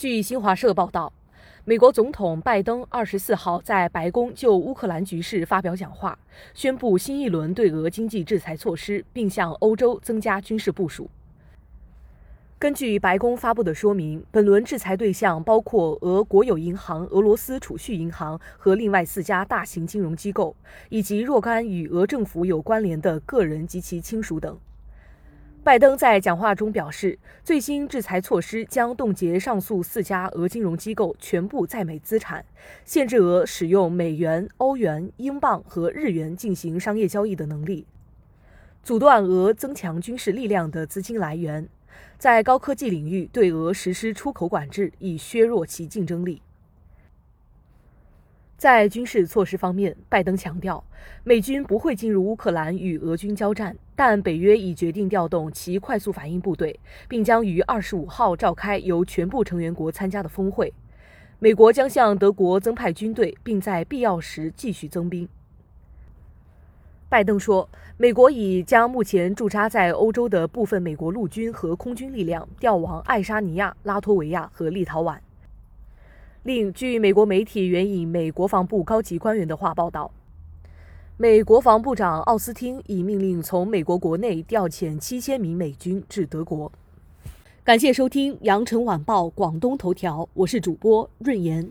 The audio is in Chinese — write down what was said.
据新华社报道，美国总统拜登二十四号在白宫就乌克兰局势发表讲话，宣布新一轮对俄经济制裁措施，并向欧洲增加军事部署。根据白宫发布的说明，本轮制裁对象包括俄国有银行、俄罗斯储蓄银行和另外四家大型金融机构，以及若干与俄政府有关联的个人及其亲属等。拜登在讲话中表示，最新制裁措施将冻结上述四家俄金融机构全部在美资产，限制俄使用美元、欧元、英镑和日元进行商业交易的能力，阻断俄增强军事力量的资金来源，在高科技领域对俄实施出口管制，以削弱其竞争力。在军事措施方面，拜登强调，美军不会进入乌克兰与俄军交战，但北约已决定调动其快速反应部队，并将于二十五号召开由全部成员国参加的峰会。美国将向德国增派军队，并在必要时继续增兵。拜登说，美国已将目前驻扎在欧洲的部分美国陆军和空军力量调往爱沙尼亚、拉脱维亚和立陶宛。另据美国媒体援引美国防部高级官员的话报道，美国防部长奥斯汀已命令从美国国内调遣七千名美军至德国。感谢收听《羊城晚报广东头条》，我是主播润言。